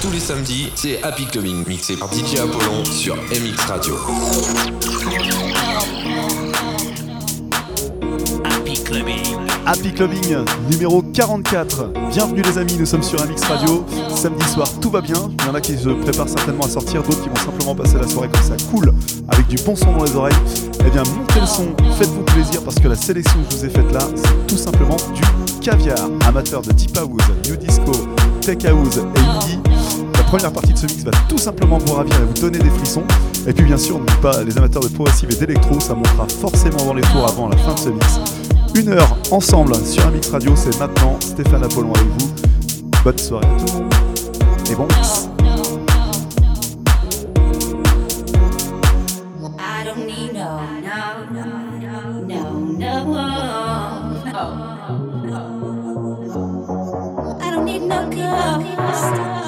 Tous les samedis, c'est Happy Clubbing, mixé par DJ Apollon sur MX Radio. Happy Clubbing. Happy Clubbing numéro 44. Bienvenue les amis, nous sommes sur MX Radio. Samedi soir, tout va bien. Il y en a qui se préparent certainement à sortir, d'autres qui vont simplement passer la soirée comme ça, cool, avec du bon son dans les oreilles. Eh bien, montez le son, faites-vous plaisir parce que la sélection que je vous ai faite là, c'est tout simplement du caviar. Amateur de Deep House, New Disco, Tech House et Indie. La première partie de ce mix va tout simplement vous ravir et vous donner des frissons. Et puis bien sûr, n'oubliez pas les amateurs de progressive et d'électro, ça montera forcément dans les tours avant la fin de ce mix. Une heure ensemble sur un mix radio, c'est maintenant Stéphane Apollon avec vous. Bonne soirée à tout le monde et bon. Ghost.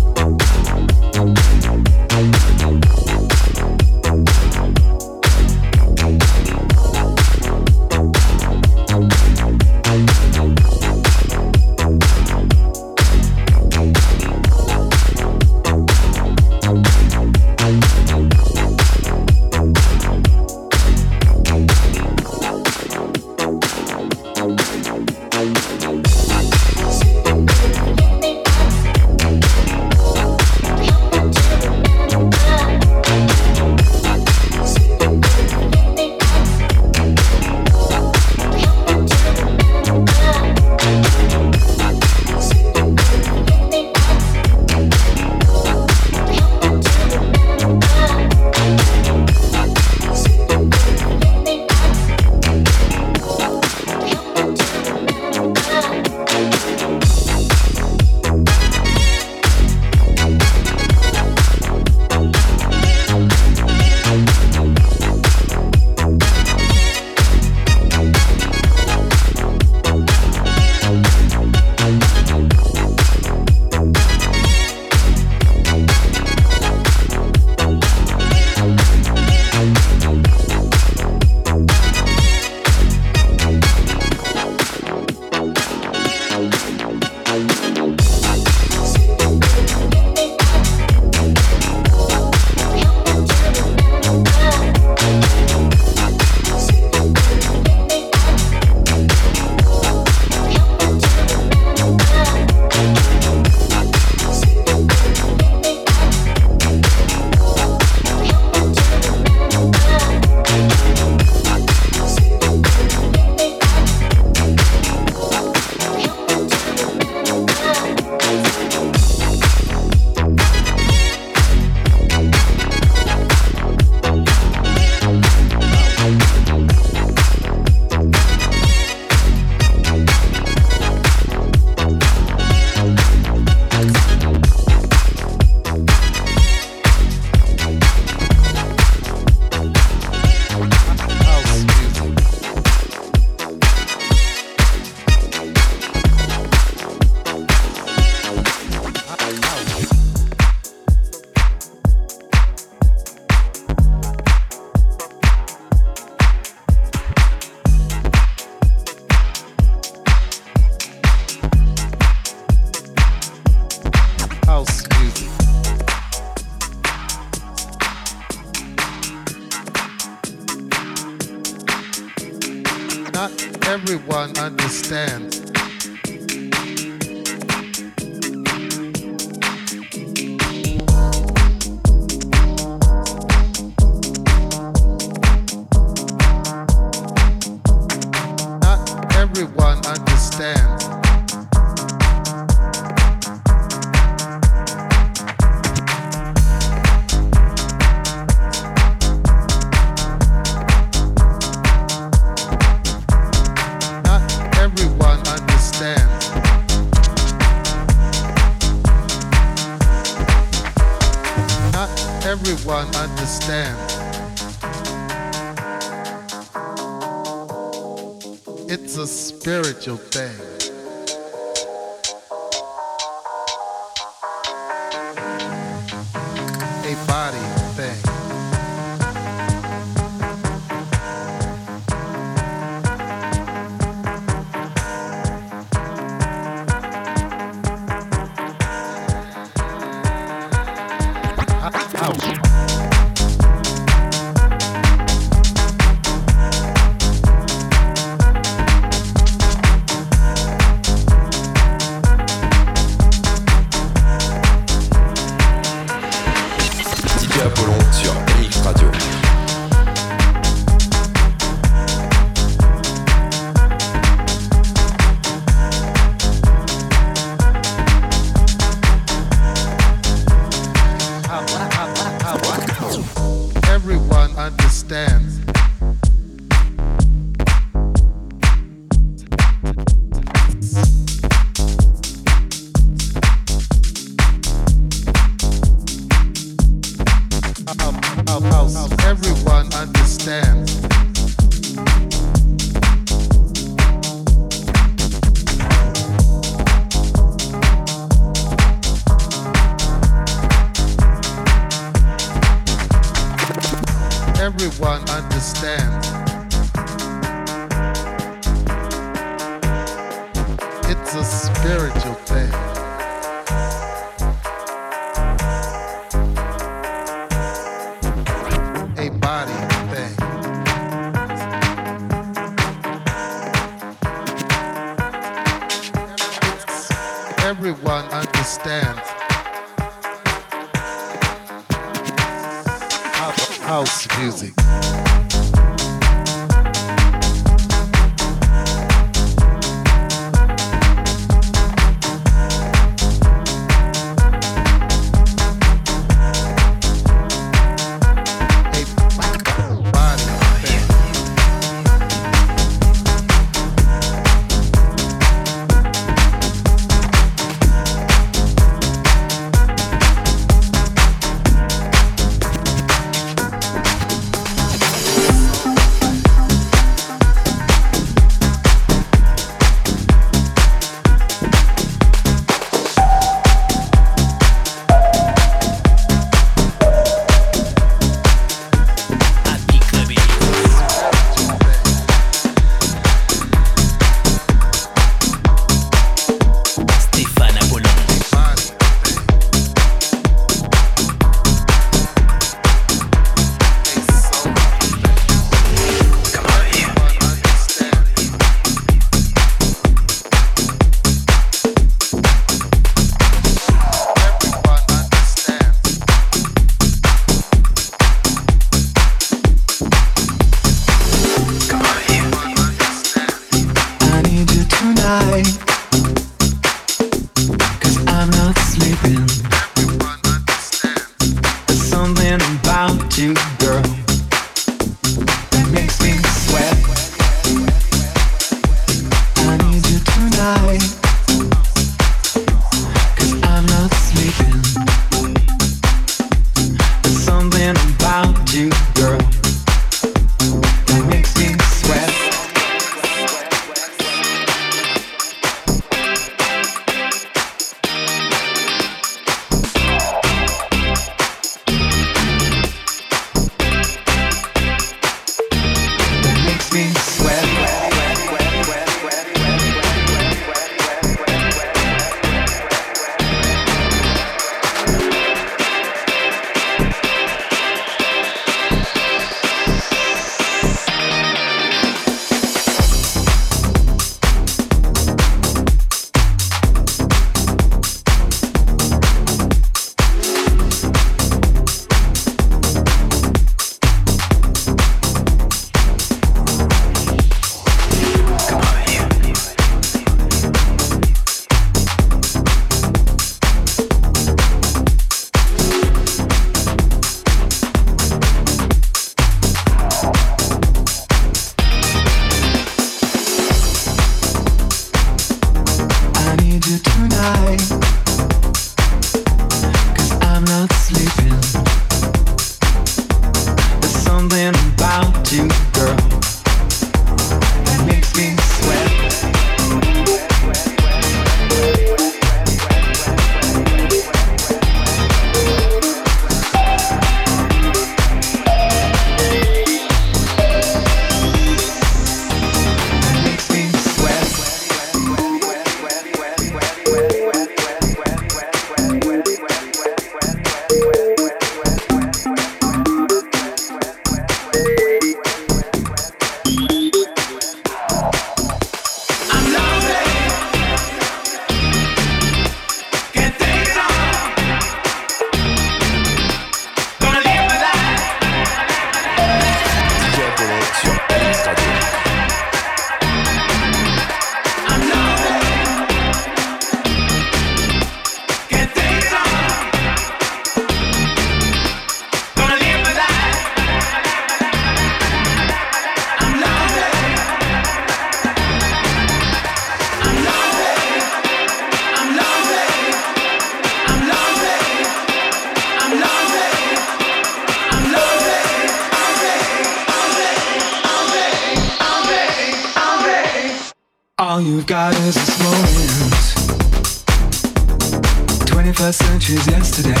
21st century's yesterday.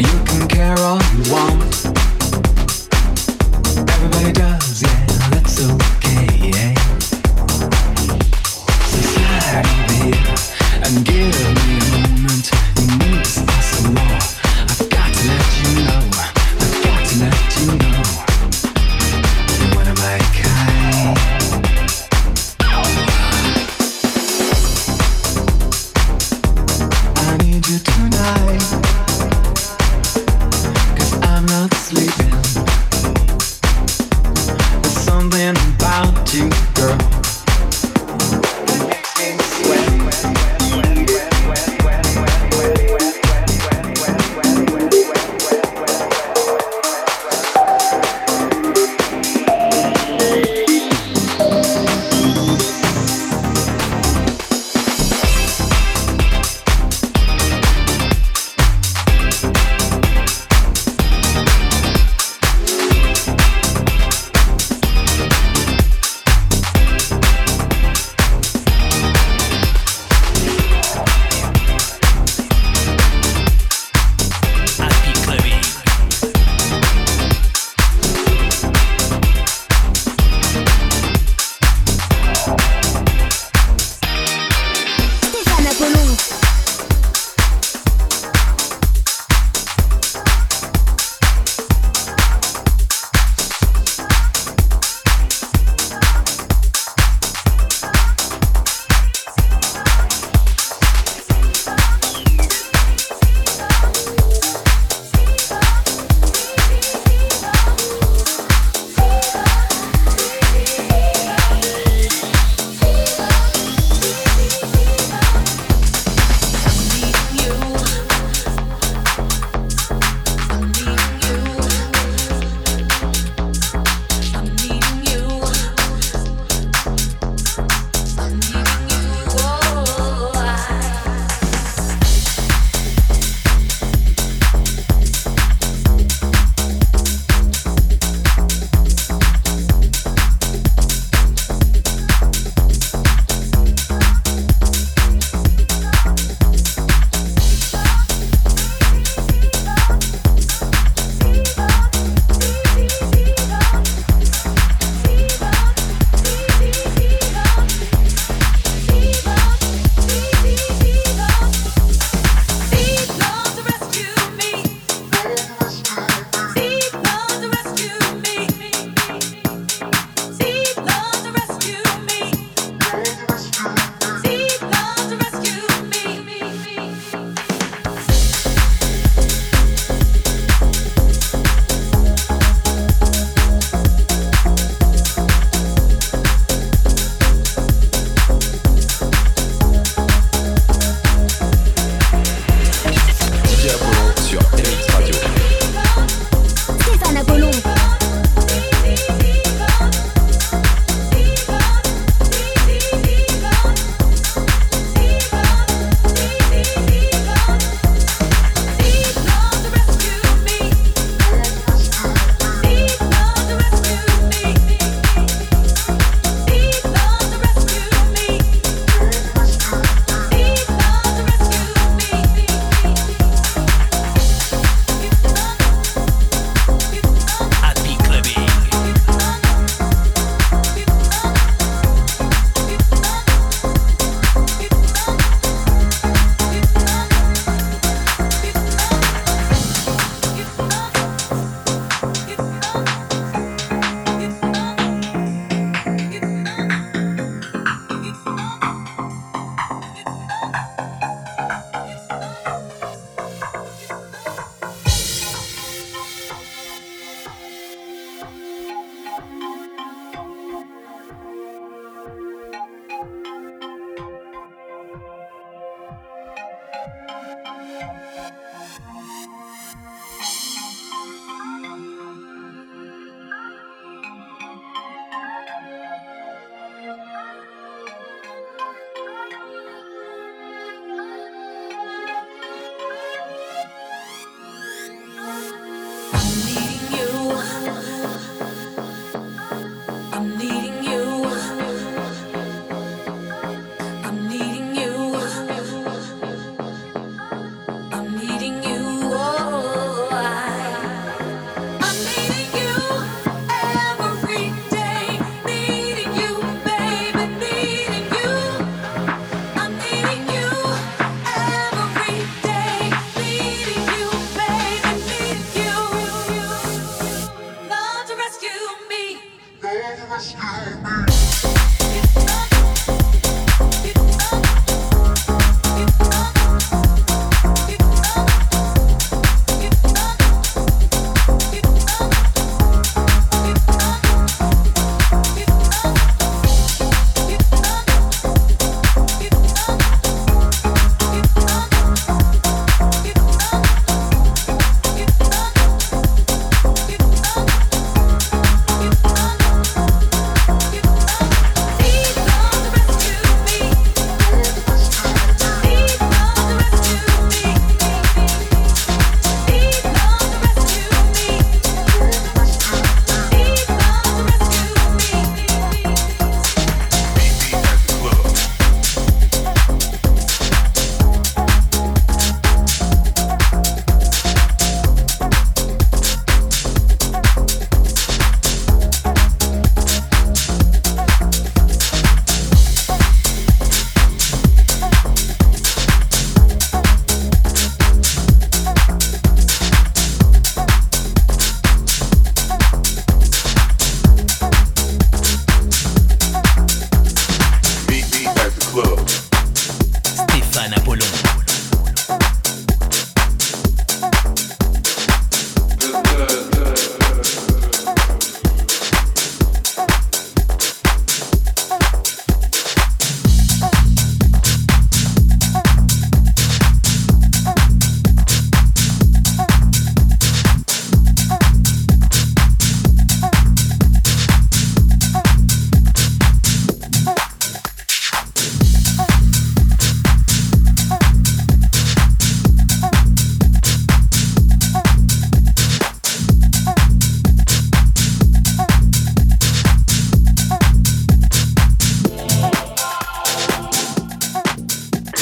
You can care all you want. Everybody does, yeah, that's okay, yeah. Society, and give.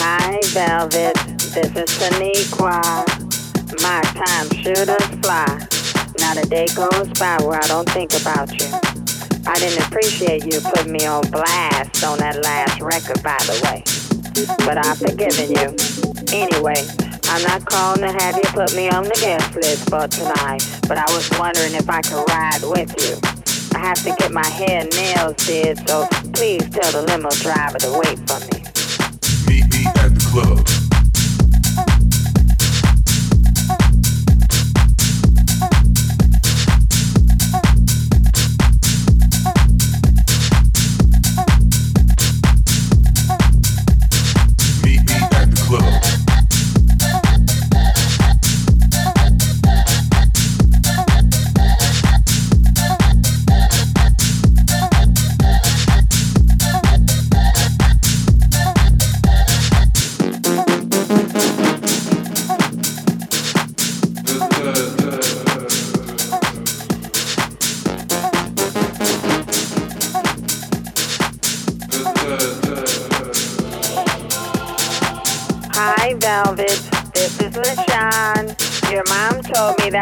Hi, Velvet. This is Saniqua. My time should have fly. Not a day goes by where I don't think about you. I didn't appreciate you putting me on blast on that last record, by the way. But I've forgiven you. Anyway, I'm not calling to have you put me on the guest list for tonight, but I was wondering if I could ride with you. I have to get my hair and nails did, so please tell the limo driver to wait for me. Club.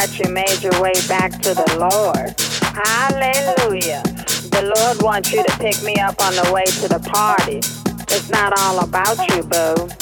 That you made your way back to the Lord. Hallelujah. The Lord wants you to pick me up on the way to the party. It's not all about you, boo.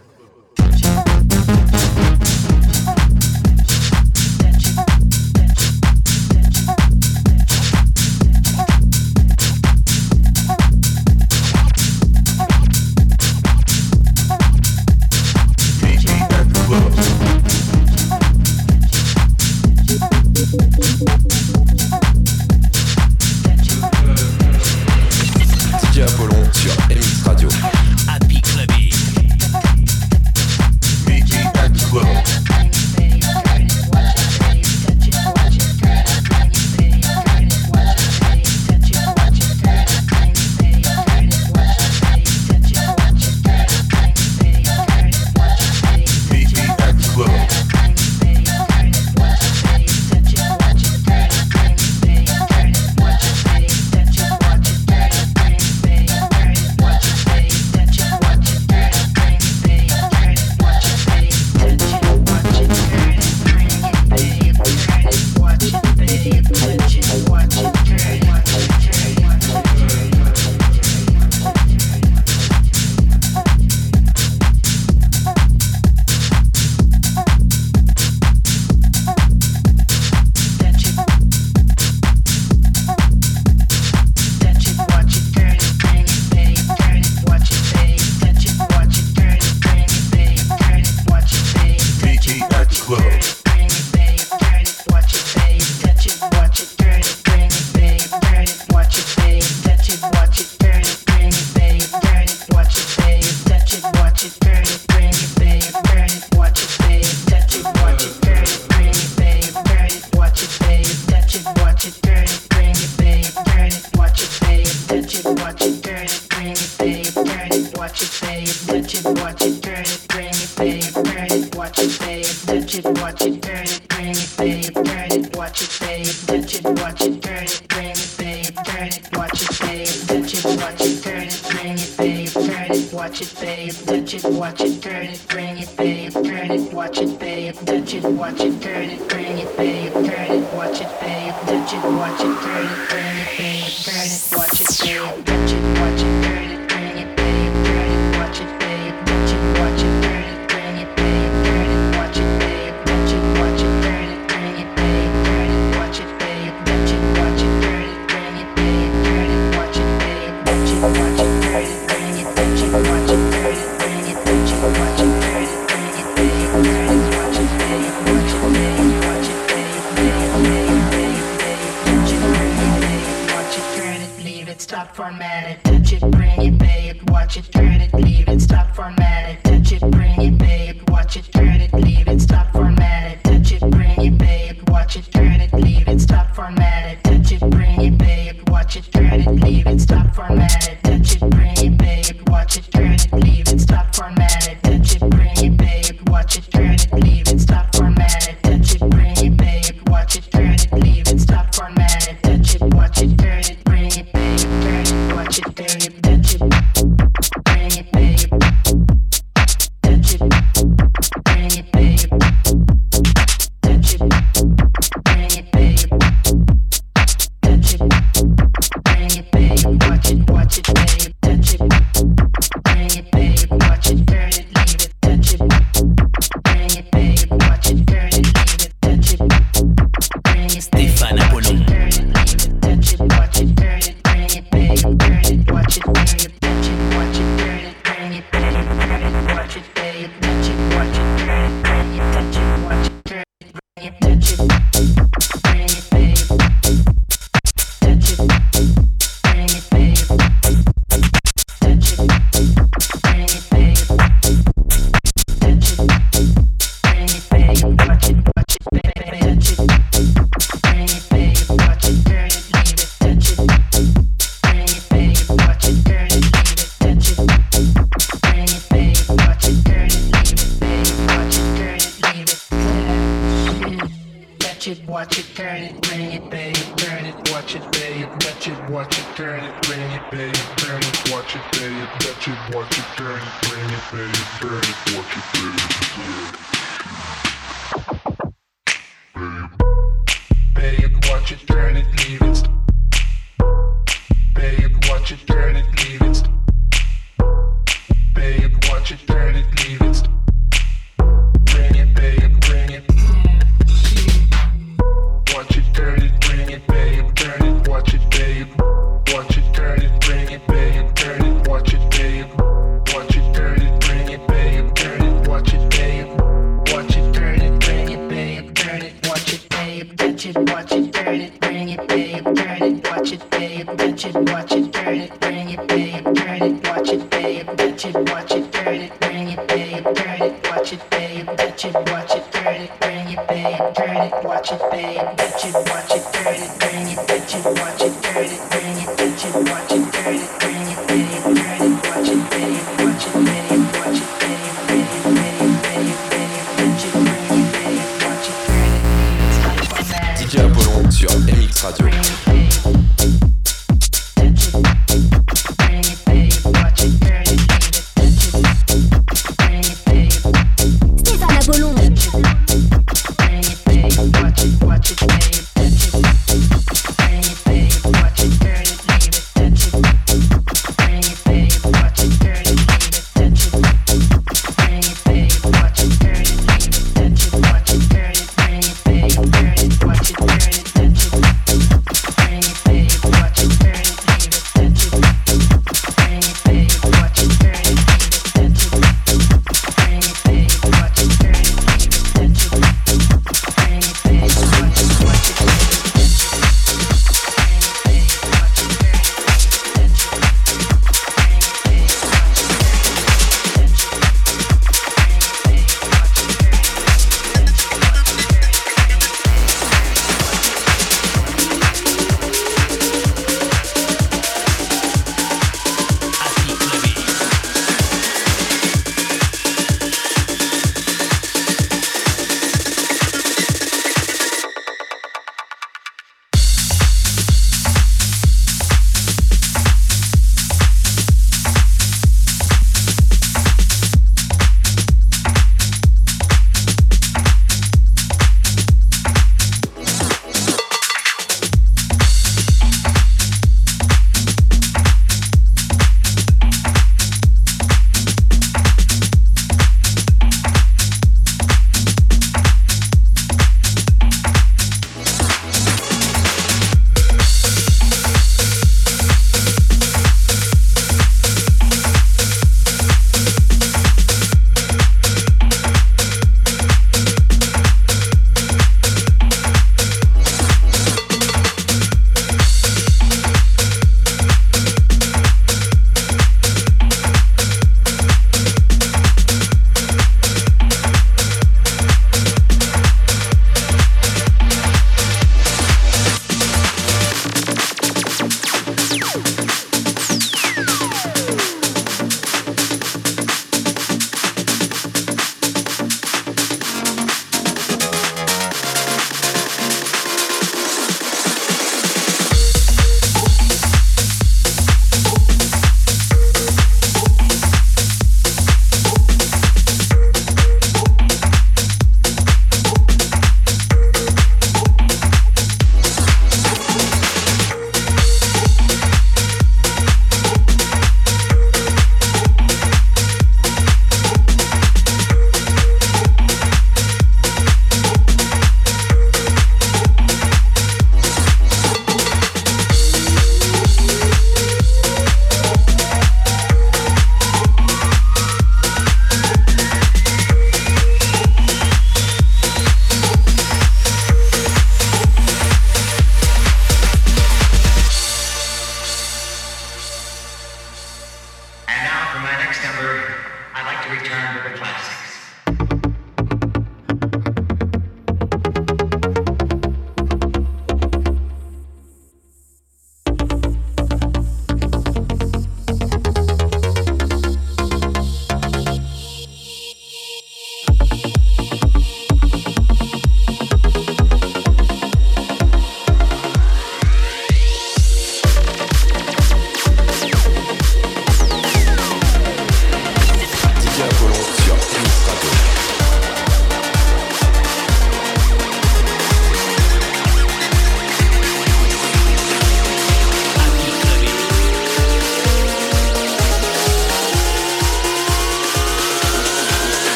watch it, babe. Don't you watch it, Turn it, turn it, babe. Burn it, watch it, babe. Don't you watch it, dirty.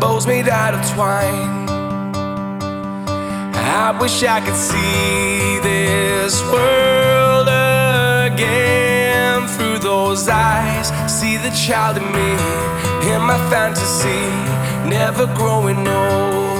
rainbows made out of twine. I wish I could see this world again through those eyes. See the child in me, in my fantasy, never growing old.